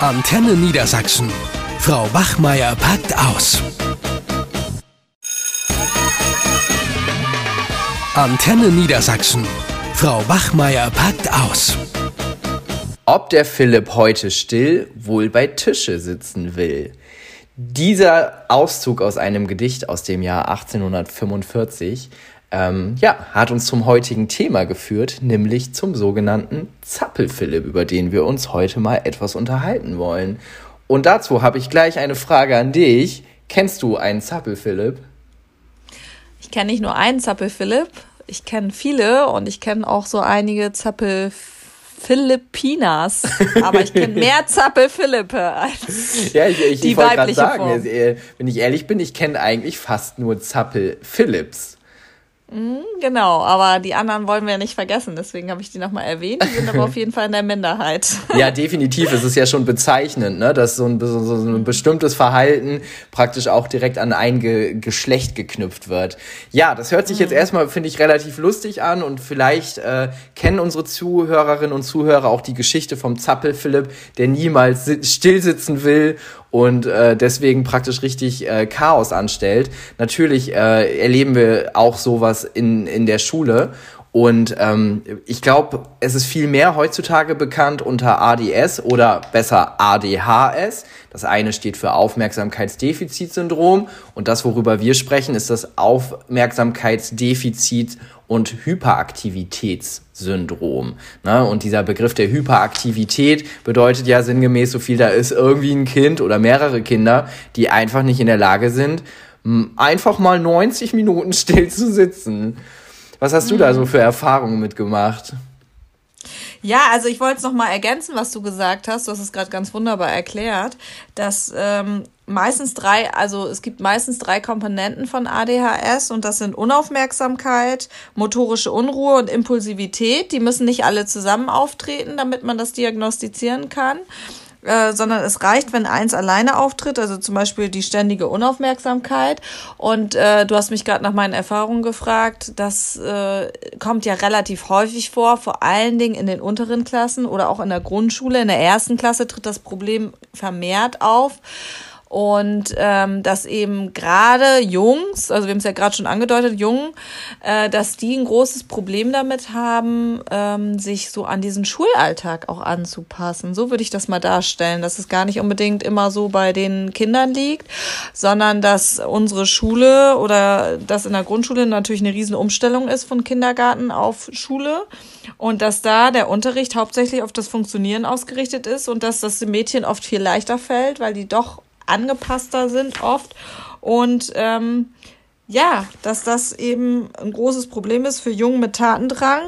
Antenne Niedersachsen. Frau Wachmeier packt aus. Antenne Niedersachsen. Frau Wachmeier packt aus. Ob der Philipp heute still wohl bei Tische sitzen will. Dieser Auszug aus einem Gedicht aus dem Jahr 1845 ähm, ja, hat uns zum heutigen Thema geführt, nämlich zum sogenannten Zappelphilipp, über den wir uns heute mal etwas unterhalten wollen. Und dazu habe ich gleich eine Frage an dich. Kennst du einen Zappelphilipp? Ich kenne nicht nur einen Zappelphilipp, ich kenne viele und ich kenne auch so einige Zappelphilippinas. Aber ich kenne mehr Zappelphilippe als ja, ich, ich, die ich weibliche sagen, Form. Wenn ich ehrlich bin, ich kenne eigentlich fast nur Zappelphilipps. Mhm, genau, aber die anderen wollen wir ja nicht vergessen, deswegen habe ich die nochmal erwähnt. Die sind aber auf jeden Fall in der Minderheit. Ja, definitiv. Es ist ja schon bezeichnend, ne? dass so ein, so, so ein bestimmtes Verhalten praktisch auch direkt an ein Ge Geschlecht geknüpft wird. Ja, das hört sich jetzt mhm. erstmal, finde ich, relativ lustig an und vielleicht äh, kennen unsere Zuhörerinnen und Zuhörer auch die Geschichte vom Zappel Philipp, der niemals stillsitzen will und äh, deswegen praktisch richtig äh, Chaos anstellt. Natürlich äh, erleben wir auch sowas in, in der Schule. Und ähm, ich glaube, es ist viel mehr heutzutage bekannt unter ADS oder besser ADHS. Das eine steht für Aufmerksamkeitsdefizitsyndrom und das, worüber wir sprechen, ist das Aufmerksamkeitsdefizit und Hyperaktivitätssyndrom. Ne? Und dieser Begriff der Hyperaktivität bedeutet ja sinngemäß so viel, da ist irgendwie ein Kind oder mehrere Kinder, die einfach nicht in der Lage sind, einfach mal 90 Minuten still zu sitzen. Was hast du da so für Erfahrungen mitgemacht? Ja, also ich wollte es nochmal ergänzen, was du gesagt hast. Du hast es gerade ganz wunderbar erklärt, dass ähm, meistens drei, also es gibt meistens drei Komponenten von ADHS und das sind Unaufmerksamkeit, motorische Unruhe und Impulsivität. Die müssen nicht alle zusammen auftreten, damit man das diagnostizieren kann. Äh, sondern es reicht, wenn eins alleine auftritt, also zum Beispiel die ständige Unaufmerksamkeit. Und äh, du hast mich gerade nach meinen Erfahrungen gefragt. Das äh, kommt ja relativ häufig vor, vor allen Dingen in den unteren Klassen oder auch in der Grundschule. In der ersten Klasse tritt das Problem vermehrt auf. Und ähm, dass eben gerade Jungs, also wir haben es ja gerade schon angedeutet, Jungen, äh, dass die ein großes Problem damit haben, ähm, sich so an diesen Schulalltag auch anzupassen. So würde ich das mal darstellen, dass es gar nicht unbedingt immer so bei den Kindern liegt, sondern dass unsere Schule oder das in der Grundschule natürlich eine riesen Umstellung ist von Kindergarten auf Schule und dass da der Unterricht hauptsächlich auf das Funktionieren ausgerichtet ist und dass das den Mädchen oft viel leichter fällt, weil die doch angepasster sind oft. Und ähm, ja, dass das eben ein großes Problem ist für Jungen mit Tatendrang.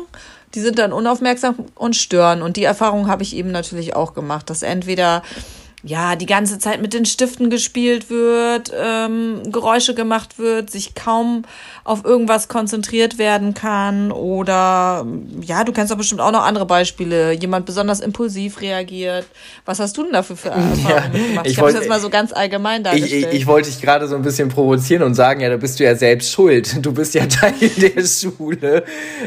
Die sind dann unaufmerksam und stören. Und die Erfahrung habe ich eben natürlich auch gemacht, dass entweder ja, die ganze Zeit mit den Stiften gespielt wird, ähm, Geräusche gemacht wird, sich kaum auf irgendwas konzentriert werden kann oder ja, du kennst doch bestimmt auch noch andere Beispiele, jemand besonders impulsiv reagiert. Was hast du denn dafür für Erfahrungen ja, gemacht? Ich, ich habe jetzt mal so ganz allgemein dargestellt. Ich, ich, ich wollte dich gerade so ein bisschen provozieren und sagen, ja, da bist du ja selbst schuld. Du bist ja Teil der Schule.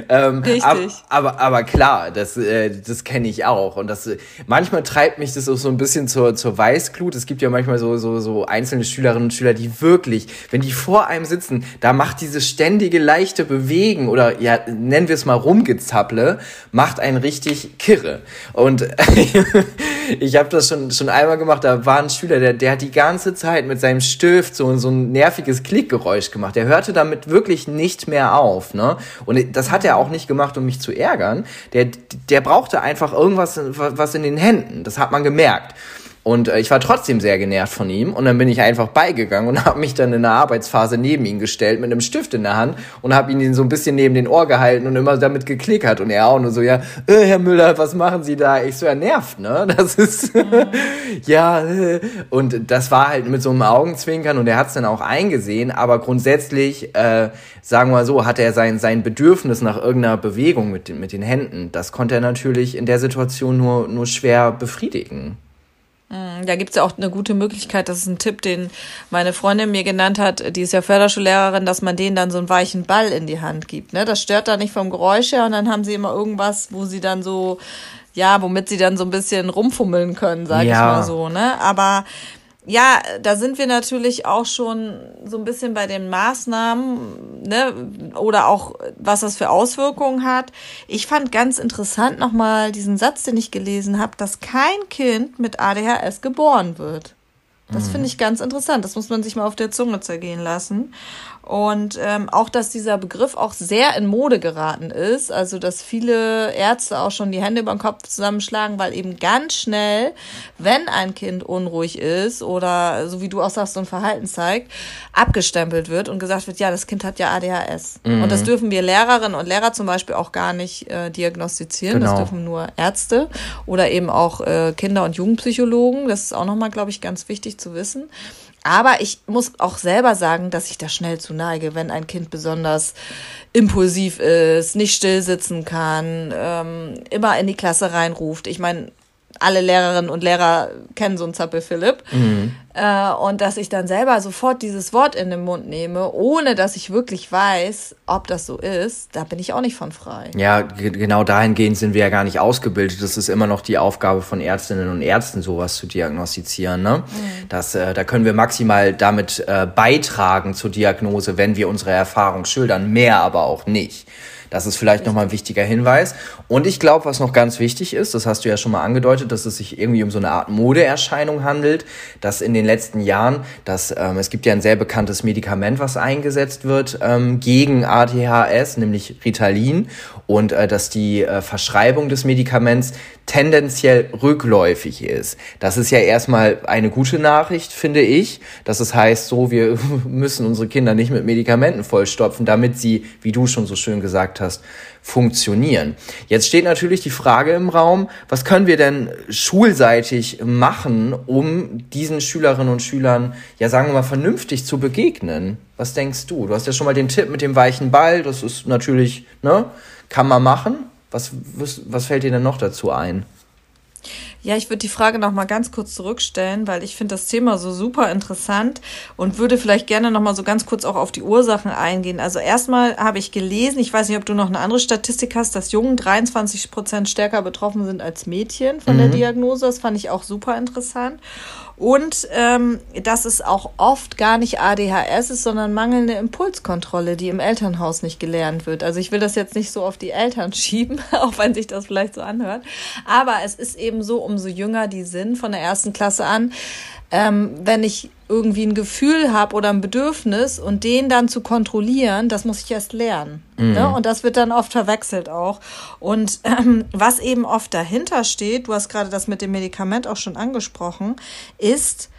Ähm, Richtig. Ab, aber, aber klar, das, äh, das kenne ich auch und das manchmal treibt mich das auch so ein bisschen zur zur Weißglut. Es gibt ja manchmal so, so, so einzelne Schülerinnen und Schüler, die wirklich, wenn die vor einem sitzen, da macht dieses ständige leichte Bewegen oder ja, nennen wir es mal Rumgezapple, macht einen richtig kirre. Und ich habe das schon, schon einmal gemacht, da war ein Schüler, der, der hat die ganze Zeit mit seinem Stift so, so ein nerviges Klickgeräusch gemacht. Der hörte damit wirklich nicht mehr auf. Ne? Und das hat er auch nicht gemacht, um mich zu ärgern. Der, der brauchte einfach irgendwas was in den Händen. Das hat man gemerkt. Und äh, ich war trotzdem sehr genervt von ihm und dann bin ich einfach beigegangen und habe mich dann in der Arbeitsphase neben ihn gestellt mit einem Stift in der Hand und habe ihn so ein bisschen neben den Ohr gehalten und immer damit geklickert und er auch nur so, ja, äh, Herr Müller, was machen Sie da? Ich so, er nervt, ne? Das ist, ja, äh. und das war halt mit so einem Augenzwinkern und er hat es dann auch eingesehen, aber grundsätzlich, äh, sagen wir mal so, hat er sein, sein Bedürfnis nach irgendeiner Bewegung mit, mit den Händen, das konnte er natürlich in der Situation nur, nur schwer befriedigen. Mm, da gibt's ja auch eine gute Möglichkeit, das ist ein Tipp, den meine Freundin mir genannt hat, die ist ja Förderschullehrerin, dass man denen dann so einen weichen Ball in die Hand gibt. Ne? Das stört da nicht vom Geräusch her und dann haben sie immer irgendwas, wo sie dann so ja, womit sie dann so ein bisschen rumfummeln können, sag ja. ich mal so, ne? Aber ja, da sind wir natürlich auch schon so ein bisschen bei den Maßnahmen, ne, oder auch was das für Auswirkungen hat. Ich fand ganz interessant nochmal diesen Satz, den ich gelesen habe, dass kein Kind mit ADHS geboren wird. Das finde ich ganz interessant. Das muss man sich mal auf der Zunge zergehen lassen. Und ähm, auch, dass dieser Begriff auch sehr in Mode geraten ist. Also, dass viele Ärzte auch schon die Hände über den Kopf zusammenschlagen, weil eben ganz schnell, wenn ein Kind unruhig ist oder so wie du auch sagst, so ein Verhalten zeigt, abgestempelt wird und gesagt wird, ja, das Kind hat ja ADHS. Mhm. Und das dürfen wir Lehrerinnen und Lehrer zum Beispiel auch gar nicht äh, diagnostizieren. Genau. Das dürfen nur Ärzte oder eben auch äh, Kinder- und Jugendpsychologen. Das ist auch nochmal, glaube ich, ganz wichtig zu wissen. Aber ich muss auch selber sagen, dass ich da schnell zu neige, wenn ein Kind besonders impulsiv ist, nicht still sitzen kann, ähm, immer in die Klasse reinruft. Ich meine, alle Lehrerinnen und Lehrer kennen so einen Zappel Philipp. Mhm. Äh, und dass ich dann selber sofort dieses Wort in den Mund nehme, ohne dass ich wirklich weiß, ob das so ist, da bin ich auch nicht von frei. Ja, genau dahingehend sind wir ja gar nicht ausgebildet. Das ist immer noch die Aufgabe von Ärztinnen und Ärzten, sowas zu diagnostizieren. Ne? Mhm. Das, äh, da können wir maximal damit äh, beitragen zur Diagnose, wenn wir unsere Erfahrung schildern, mehr aber auch nicht. Das ist vielleicht nochmal ein wichtiger Hinweis. Und ich glaube, was noch ganz wichtig ist, das hast du ja schon mal angedeutet, dass es sich irgendwie um so eine Art Modeerscheinung handelt, dass in den letzten Jahren, dass ähm, es gibt ja ein sehr bekanntes Medikament, was eingesetzt wird ähm, gegen ADHS, nämlich Ritalin, und äh, dass die äh, Verschreibung des Medikaments tendenziell rückläufig ist. Das ist ja erstmal eine gute Nachricht, finde ich, dass es heißt, so, wir müssen unsere Kinder nicht mit Medikamenten vollstopfen, damit sie, wie du schon so schön gesagt hast, funktionieren. Jetzt steht natürlich die Frage im Raum, was können wir denn schulseitig machen, um diesen Schülerinnen und Schülern, ja sagen wir mal, vernünftig zu begegnen? Was denkst du? Du hast ja schon mal den Tipp mit dem weichen Ball, das ist natürlich, ne, kann man machen. Was, was, was fällt dir denn noch dazu ein? Ja, ich würde die Frage noch mal ganz kurz zurückstellen, weil ich finde das Thema so super interessant und würde vielleicht gerne noch mal so ganz kurz auch auf die Ursachen eingehen. Also erstmal habe ich gelesen, ich weiß nicht, ob du noch eine andere Statistik hast, dass Jungen 23 Prozent stärker betroffen sind als Mädchen von mhm. der Diagnose. Das fand ich auch super interessant. Und ähm, dass es auch oft gar nicht ADHS ist, sondern mangelnde Impulskontrolle, die im Elternhaus nicht gelernt wird. Also ich will das jetzt nicht so auf die Eltern schieben, auch wenn sich das vielleicht so anhört. Aber es ist eben so, umso jünger die sind von der ersten Klasse an, ähm, wenn ich irgendwie ein Gefühl habe oder ein Bedürfnis und den dann zu kontrollieren, das muss ich erst lernen. Mhm. Ne? Und das wird dann oft verwechselt auch. Und ähm, was eben oft dahinter steht, du hast gerade das mit dem Medikament auch schon angesprochen, ist,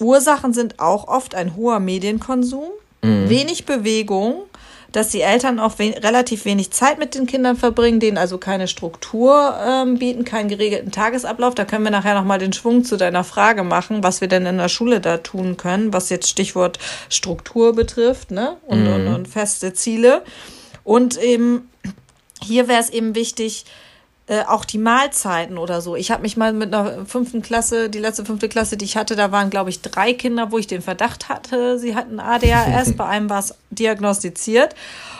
Ursachen sind auch oft ein hoher Medienkonsum, mhm. wenig Bewegung dass die Eltern auch we relativ wenig Zeit mit den Kindern verbringen, denen also keine Struktur ähm, bieten, keinen geregelten Tagesablauf. Da können wir nachher nochmal den Schwung zu deiner Frage machen, was wir denn in der Schule da tun können, was jetzt Stichwort Struktur betrifft, ne? Und, mhm. und, und feste Ziele. Und eben hier wäre es eben wichtig, äh, auch die Mahlzeiten oder so. Ich habe mich mal mit einer fünften Klasse, die letzte fünfte Klasse, die ich hatte, da waren, glaube ich, drei Kinder, wo ich den Verdacht hatte, sie hatten ADHS. Bei einem war es diagnostiziert.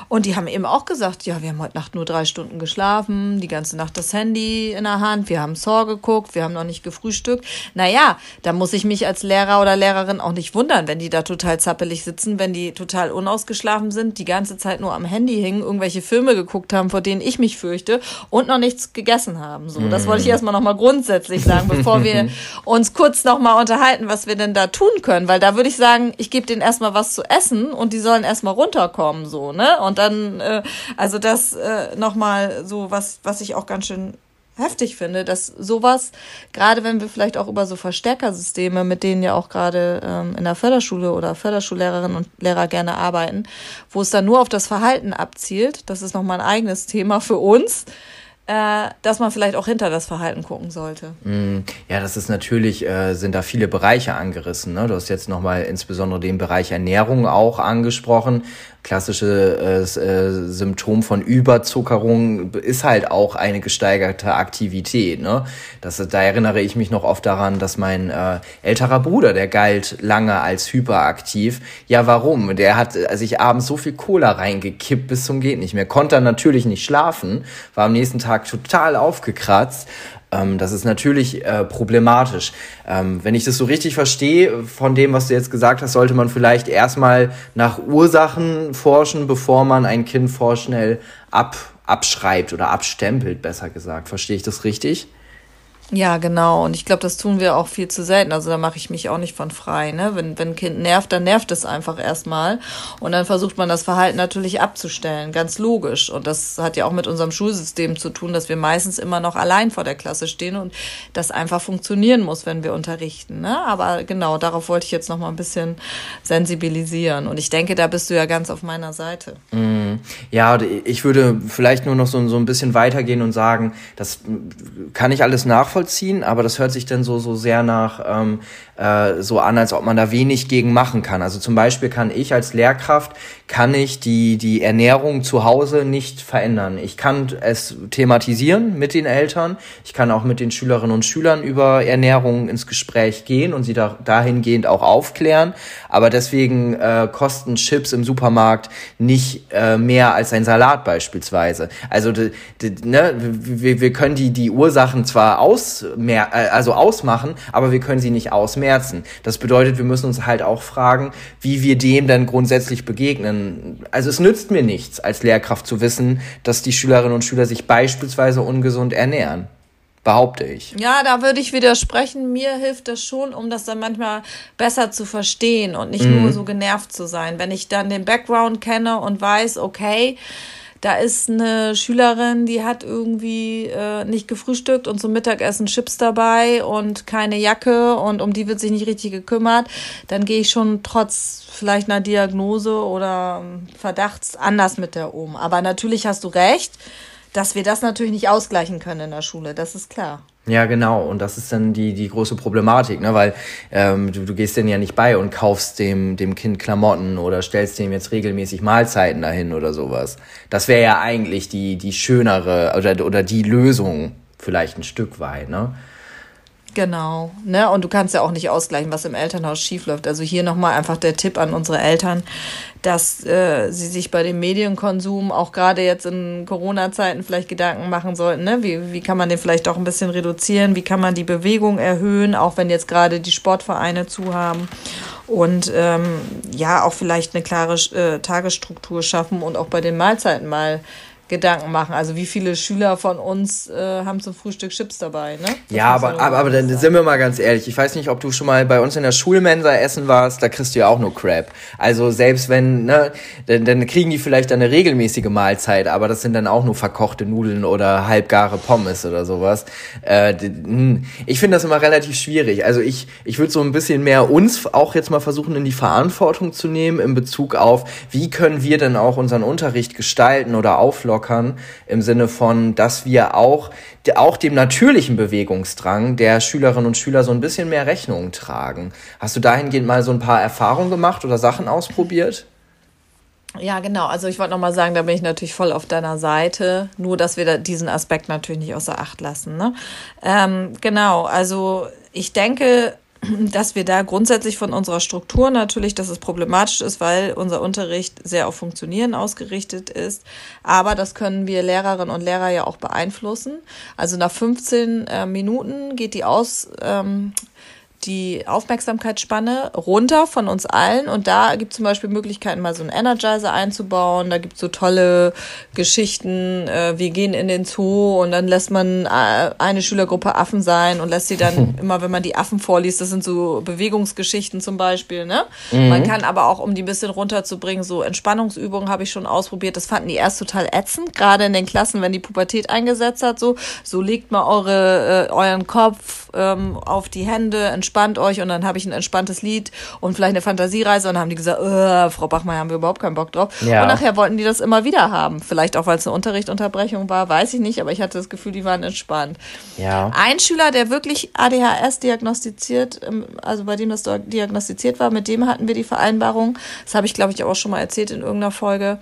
Und die haben eben auch gesagt, ja, wir haben heute Nacht nur drei Stunden geschlafen, die ganze Nacht das Handy in der Hand, wir haben Saw geguckt, wir haben noch nicht gefrühstückt. Naja, da muss ich mich als Lehrer oder Lehrerin auch nicht wundern, wenn die da total zappelig sitzen, wenn die total unausgeschlafen sind, die ganze Zeit nur am Handy hingen, irgendwelche Filme geguckt haben, vor denen ich mich fürchte und noch nichts gegessen haben. So, das wollte ich mhm. erstmal nochmal grundsätzlich sagen, bevor wir uns kurz nochmal unterhalten, was wir denn da tun können, weil da würde ich sagen, ich gebe denen erstmal was zu essen und die sollen erstmal runterkommen, so, ne? Und dann, äh, also das äh, nochmal so, was, was ich auch ganz schön heftig finde, dass sowas, gerade wenn wir vielleicht auch über so Verstärkersysteme, mit denen ja auch gerade ähm, in der Förderschule oder Förderschullehrerinnen und Lehrer gerne arbeiten, wo es dann nur auf das Verhalten abzielt, das ist nochmal ein eigenes Thema für uns, äh, dass man vielleicht auch hinter das Verhalten gucken sollte. Mm, ja, das ist natürlich, äh, sind da viele Bereiche angerissen. Ne? Du hast jetzt nochmal insbesondere den Bereich Ernährung auch angesprochen klassische äh, äh, Symptom von Überzuckerung ist halt auch eine gesteigerte Aktivität. Ne? Das, da erinnere ich mich noch oft daran, dass mein äh, älterer Bruder, der galt lange als hyperaktiv. Ja, warum? Der hat sich abends so viel Cola reingekippt bis zum geht nicht mehr. Konnte natürlich nicht schlafen, war am nächsten Tag total aufgekratzt Ähm, das ist natürlich äh, problematisch. Ähm, wenn ich das so richtig verstehe, von dem, was du jetzt gesagt hast, sollte man vielleicht erstmal nach Ursachen forschen, bevor man ein Kind vorschnell ab, abschreibt oder abstempelt, besser gesagt. Verstehe ich das richtig? Ja, genau. Und ich glaube, das tun wir auch viel zu selten. Also da mache ich mich auch nicht von frei. Ne? Wenn, wenn ein Kind nervt, dann nervt es einfach erstmal. Und dann versucht man das Verhalten natürlich abzustellen. Ganz logisch. Und das hat ja auch mit unserem Schulsystem zu tun, dass wir meistens immer noch allein vor der Klasse stehen und das einfach funktionieren muss, wenn wir unterrichten. Ne? Aber genau, darauf wollte ich jetzt noch mal ein bisschen sensibilisieren. Und ich denke, da bist du ja ganz auf meiner Seite. Mm, ja, ich würde vielleicht nur noch so, so ein bisschen weitergehen und sagen, das kann ich alles nachvollziehen nachvollziehen, aber das hört sich dann so, so sehr nach ähm, äh, so an, als ob man da wenig gegen machen kann. Also zum Beispiel kann ich als Lehrkraft, kann ich die, die Ernährung zu Hause nicht verändern. Ich kann es thematisieren mit den Eltern. Ich kann auch mit den Schülerinnen und Schülern über Ernährung ins Gespräch gehen und sie da, dahingehend auch aufklären. Aber deswegen äh, kosten Chips im Supermarkt nicht äh, mehr als ein Salat beispielsweise. Also de, de, ne, wir, wir können die, die Ursachen zwar aus, mehr, äh, also ausmachen, aber wir können sie nicht ausmerzen Schmerzen. Das bedeutet, wir müssen uns halt auch fragen, wie wir dem dann grundsätzlich begegnen. Also es nützt mir nichts, als Lehrkraft zu wissen, dass die Schülerinnen und Schüler sich beispielsweise ungesund ernähren. Behaupte ich. Ja, da würde ich widersprechen. Mir hilft das schon, um das dann manchmal besser zu verstehen und nicht mhm. nur so genervt zu sein. Wenn ich dann den Background kenne und weiß, okay, da ist eine Schülerin, die hat irgendwie äh, nicht gefrühstückt und zum Mittagessen Chips dabei und keine Jacke und um die wird sich nicht richtig gekümmert, dann gehe ich schon trotz vielleicht einer Diagnose oder ähm, Verdachts anders mit der um. Aber natürlich hast du recht, dass wir das natürlich nicht ausgleichen können in der Schule, das ist klar. Ja, genau. Und das ist dann die, die große Problematik, ne? weil ähm, du, du gehst denn ja nicht bei und kaufst dem, dem Kind Klamotten oder stellst dem jetzt regelmäßig Mahlzeiten dahin oder sowas. Das wäre ja eigentlich die, die schönere oder, oder die Lösung vielleicht ein Stück weit. Ne? Genau, ne? Und du kannst ja auch nicht ausgleichen, was im Elternhaus schiefläuft. Also hier nochmal einfach der Tipp an unsere Eltern, dass äh, sie sich bei dem Medienkonsum auch gerade jetzt in Corona-Zeiten vielleicht Gedanken machen sollten, ne? Wie, wie kann man den vielleicht auch ein bisschen reduzieren? Wie kann man die Bewegung erhöhen, auch wenn jetzt gerade die Sportvereine zu haben? Und ähm, ja, auch vielleicht eine klare äh, Tagesstruktur schaffen und auch bei den Mahlzeiten mal Gedanken machen. Also wie viele Schüler von uns äh, haben zum Frühstück Chips dabei, ne? Das ja, aber, aber, aber dann sind wir mal ganz ehrlich. Ich weiß nicht, ob du schon mal bei uns in der Schulmensa essen warst, da kriegst du ja auch nur Crap. Also selbst wenn, ne, dann, dann kriegen die vielleicht eine regelmäßige Mahlzeit, aber das sind dann auch nur verkochte Nudeln oder halbgare Pommes oder sowas. Äh, hm, ich finde das immer relativ schwierig. Also ich, ich würde so ein bisschen mehr uns auch jetzt mal versuchen, in die Verantwortung zu nehmen in Bezug auf, wie können wir denn auch unseren Unterricht gestalten oder auflockern auflockern, im Sinne von, dass wir auch, auch dem natürlichen Bewegungsdrang der Schülerinnen und Schüler so ein bisschen mehr Rechnung tragen. Hast du dahingehend mal so ein paar Erfahrungen gemacht oder Sachen ausprobiert? Ja, genau. Also ich wollte nochmal sagen, da bin ich natürlich voll auf deiner Seite. Nur, dass wir da diesen Aspekt natürlich nicht außer Acht lassen. Ne? Ähm, genau, also ich denke, dass wir da grundsätzlich von unserer Struktur natürlich, dass es problematisch ist, weil unser Unterricht sehr auf Funktionieren ausgerichtet ist. Aber das können wir Lehrerinnen und Lehrer ja auch beeinflussen. Also nach 15 äh, Minuten geht die Aus, ähm, die Aufmerksamkeitsspanne runter von uns allen. Und da gibt es zum Beispiel Möglichkeiten, mal so einen Energizer einzubauen. Da gibt es so tolle Geschichten. Äh, wir gehen in den Zoo und dann lässt man äh, eine Schülergruppe Affen sein und lässt sie dann immer, wenn man die Affen vorliest, das sind so Bewegungsgeschichten zum Beispiel. Ne? Mhm. Man kann aber auch, um die ein bisschen runterzubringen, so Entspannungsübungen habe ich schon ausprobiert. Das fanden die erst total ätzend, gerade in den Klassen, wenn die Pubertät eingesetzt hat. So, so legt mal eure, äh, euren Kopf ähm, auf die Hände, entspannt euch und dann habe ich ein entspanntes Lied und vielleicht eine Fantasiereise und dann haben die gesagt, äh, Frau Bachmeier, haben wir überhaupt keinen Bock drauf. Ja. Und nachher wollten die das immer wieder haben. Vielleicht auch, weil es eine Unterrichtunterbrechung war, weiß ich nicht, aber ich hatte das Gefühl, die waren entspannt. Ja. Ein Schüler, der wirklich ADHS diagnostiziert, ähm, also bei dem das diagnostiziert war, mit dem hatten wir die Vereinbarung, das habe ich glaube ich auch schon mal erzählt in irgendeiner Folge,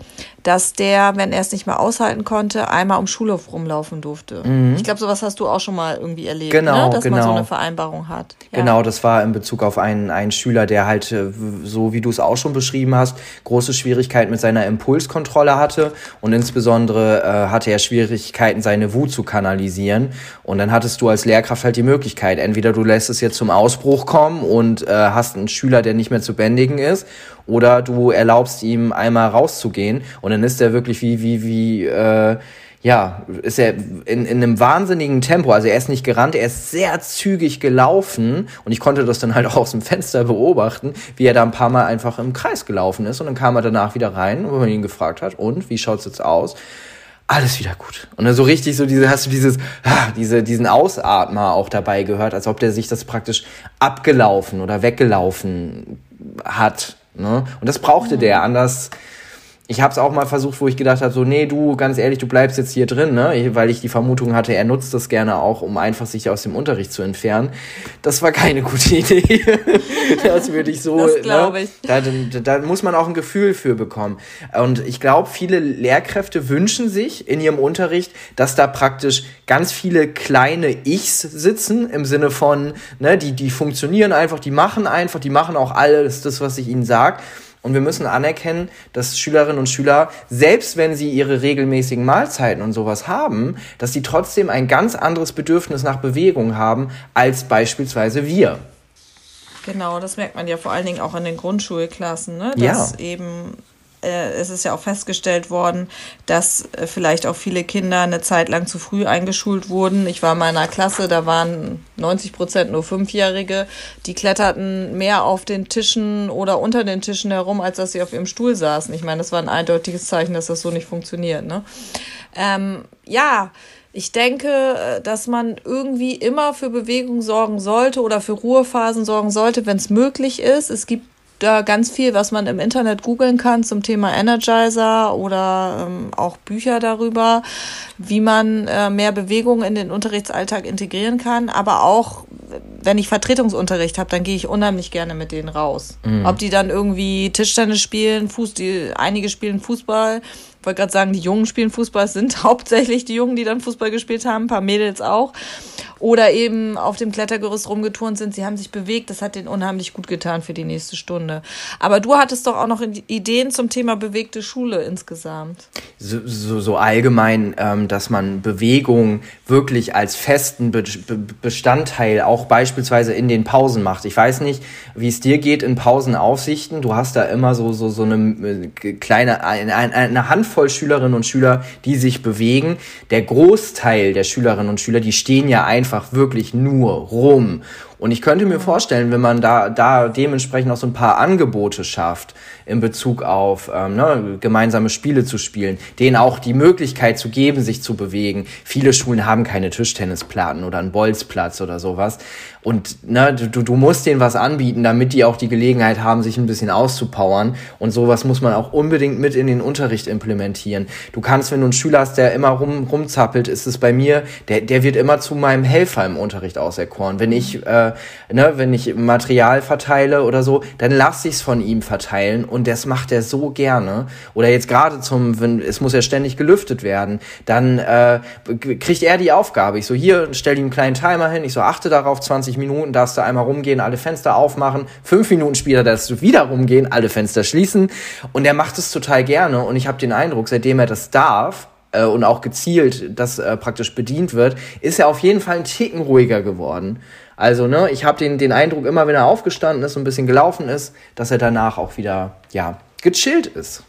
dass der, wenn er es nicht mehr aushalten konnte, einmal um Schulhof rumlaufen durfte. Mhm. Ich glaube, sowas hast du auch schon mal irgendwie erlebt, genau, ne? dass genau. man so eine Vereinbarung hat. Ja. Genau, das war in Bezug auf einen, einen Schüler, der halt, äh, so wie du es auch schon beschrieben hast, große Schwierigkeiten mit seiner Impulskontrolle hatte und insbesondere äh, hatte er Schwierigkeiten, seine Wut zu kanalisieren. Und dann hattest du als Lehrkraft halt die Möglichkeit, entweder du lässt es jetzt zum Ausbruch kommen und äh, hast einen Schüler, der nicht mehr zu bändigen ist, oder du erlaubst ihm einmal rauszugehen und dann ist er wirklich wie, wie, wie, äh, ja, ist er in, in einem wahnsinnigen Tempo. Also er ist nicht gerannt, er ist sehr zügig gelaufen und ich konnte das dann halt auch aus dem Fenster beobachten, wie er da ein paar Mal einfach im Kreis gelaufen ist und dann kam er danach wieder rein, wo man ihn gefragt hat, und wie schaut's jetzt aus? Alles wieder gut. Und dann so richtig so diese, hast du dieses, ah, diese, diesen Ausatmer auch dabei gehört, als ob der sich das praktisch abgelaufen oder weggelaufen hat. Ne? Und das brauchte der, anders ich habe es auch mal versucht, wo ich gedacht habe, so, nee, du, ganz ehrlich, du bleibst jetzt hier drin, ne? weil ich die Vermutung hatte, er nutzt das gerne auch, um einfach sich aus dem Unterricht zu entfernen. Das war keine gute Idee. das würde ich so, das glaube ne? ich. Da, da, da muss man auch ein Gefühl für bekommen. Und ich glaube, viele Lehrkräfte wünschen sich in ihrem Unterricht, dass da praktisch ganz viele kleine Ichs sitzen, im Sinne von, ne, die, die funktionieren einfach, die machen einfach, die machen auch alles das, was ich ihnen sage. Und wir müssen anerkennen, dass Schülerinnen und Schüler, selbst wenn sie ihre regelmäßigen Mahlzeiten und sowas haben, dass sie trotzdem ein ganz anderes Bedürfnis nach Bewegung haben als beispielsweise wir. Genau, das merkt man ja vor allen Dingen auch in den Grundschulklassen, ne? dass ja. eben äh, es ist ja auch festgestellt worden, dass äh, vielleicht auch viele Kinder eine Zeit lang zu früh eingeschult wurden. Ich war in meiner Klasse, da waren 90 Prozent nur Fünfjährige, die kletterten mehr auf den Tischen oder unter den Tischen herum, als dass sie auf ihrem Stuhl saßen. Ich meine, das war ein eindeutiges Zeichen, dass das so nicht funktioniert. Ne? Ähm, ja, ich denke, äh, dass man irgendwie immer für Bewegung sorgen sollte oder für Ruhephasen sorgen sollte, wenn es möglich ist. Es gibt da ganz viel, was man im Internet googeln kann zum Thema Energizer oder ähm, auch Bücher darüber, wie man äh, mehr Bewegung in den Unterrichtsalltag integrieren kann. Aber auch, wenn ich Vertretungsunterricht habe, dann gehe ich unheimlich gerne mit denen raus. Mhm. Ob die dann irgendwie Tischtennis spielen, Fuß, die, einige spielen Fußball. Ich wollte gerade sagen, die Jungen spielen Fußball, es sind hauptsächlich die Jungen, die dann Fußball gespielt haben, ein paar Mädels auch oder eben auf dem Klettergerüst rumgeturnt sind. Sie haben sich bewegt. Das hat denen unheimlich gut getan für die nächste Stunde. Aber du hattest doch auch noch Ideen zum Thema bewegte Schule insgesamt. So, so, so allgemein, ähm, dass man Bewegung wirklich als festen Be Be Bestandteil auch beispielsweise in den Pausen macht. Ich weiß nicht, wie es dir geht in Pausenaufsichten. Du hast da immer so, so, so eine äh, kleine, eine, Handvoll Schülerinnen und Schüler, die sich bewegen. Der Großteil der Schülerinnen und Schüler, die stehen ja einfach wirklich nur rum. Und ich könnte mir vorstellen, wenn man da, da dementsprechend auch so ein paar Angebote schafft, in Bezug auf ähm, ne, gemeinsame Spiele zu spielen, denen auch die Möglichkeit zu geben, sich zu bewegen. Viele Schulen haben keine Tischtennisplatten oder einen Bolzplatz oder sowas. Und ne, du, du musst denen was anbieten, damit die auch die Gelegenheit haben, sich ein bisschen auszupowern. Und sowas muss man auch unbedingt mit in den Unterricht implementieren. Du kannst, wenn du einen Schüler hast, der immer rum, rumzappelt, ist es bei mir, der, der wird immer zu meinem Helfer im Unterricht auserkoren. Wenn ich, äh, ne, wenn ich Material verteile oder so, dann lass ich es von ihm verteilen und das macht er so gerne. Oder jetzt gerade zum, wenn, es muss ja ständig gelüftet werden, dann äh, kriegt er die Aufgabe. Ich so, hier, stell ihm einen kleinen Timer hin, ich so, achte darauf, 20 Minuten darfst du einmal rumgehen, alle Fenster aufmachen, fünf Minuten später darfst du wieder rumgehen, alle Fenster schließen. Und er macht es total gerne und ich habe den Eindruck, seitdem er das darf, äh, und auch gezielt das äh, praktisch bedient wird, ist er auf jeden Fall ein Ticken ruhiger geworden. Also, ne, ich habe den, den Eindruck, immer wenn er aufgestanden ist und ein bisschen gelaufen ist, dass er danach auch wieder, ja, gechillt ist.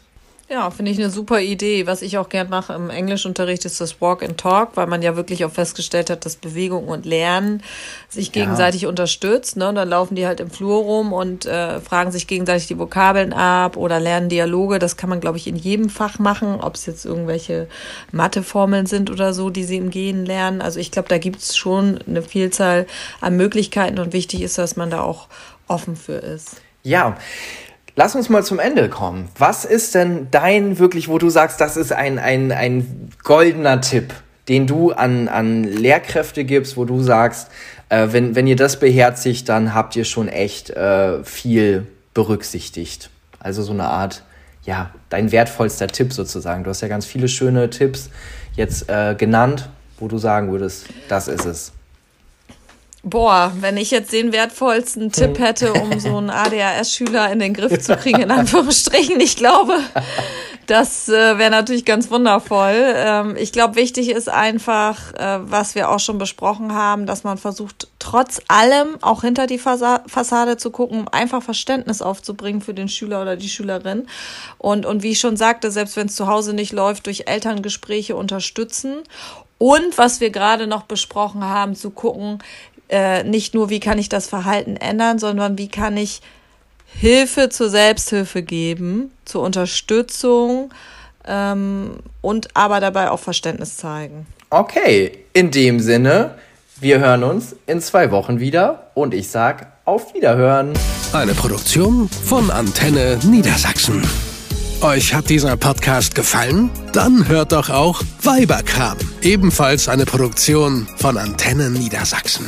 Ja, finde ich eine super Idee. Was ich auch gern mache im Englischunterricht ist das Walk and Talk, weil man ja wirklich auch festgestellt hat, dass Bewegung und Lernen sich gegenseitig ja. unterstützt. Ne? Und dann laufen die halt im Flur rum und äh, fragen sich gegenseitig die Vokabeln ab oder lernen Dialoge. Das kann man, glaube ich, in jedem Fach machen, ob es jetzt irgendwelche Matheformeln sind oder so, die sie im Gehen lernen. Also ich glaube, da gibt es schon eine Vielzahl an Möglichkeiten und wichtig ist, dass man da auch offen für ist. Ja, Lass uns mal zum Ende kommen. Was ist denn dein wirklich, wo du sagst, das ist ein, ein, ein goldener Tipp, den du an, an Lehrkräfte gibst, wo du sagst, äh, wenn, wenn ihr das beherzigt, dann habt ihr schon echt äh, viel berücksichtigt. Also so eine Art ja, dein wertvollster Tipp sozusagen? Du hast ja ganz viele schöne Tipps jetzt äh, genannt, wo du sagen würdest, das ist es. Boah, wenn ich jetzt den wertvollsten Tipp hm. hätte, um so einen ADHS-Schüler in den Griff zu kriegen, in Anführungsstrichen, ich glaube, das äh, wäre natürlich ganz wundervoll. Ähm, ich glaube, wichtig ist einfach, äh, was wir auch schon besprochen haben, dass man versucht, trotz allem auch hinter die Fasa Fassade zu gucken, um einfach Verständnis aufzubringen für den Schüler oder die Schülerin. Und, und wie ich schon sagte, selbst wenn es zu Hause nicht läuft, durch Elterngespräche unterstützen. Und was wir gerade noch besprochen haben, zu gucken, äh, nicht nur, wie kann ich das Verhalten ändern, sondern wie kann ich Hilfe zur Selbsthilfe geben, zur Unterstützung ähm, und aber dabei auch Verständnis zeigen. Okay, in dem Sinne, wir hören uns in zwei Wochen wieder und ich sag auf Wiederhören. Eine Produktion von Antenne Niedersachsen. Euch hat dieser Podcast gefallen? Dann hört doch auch Weiberkram, ebenfalls eine Produktion von Antenne Niedersachsen.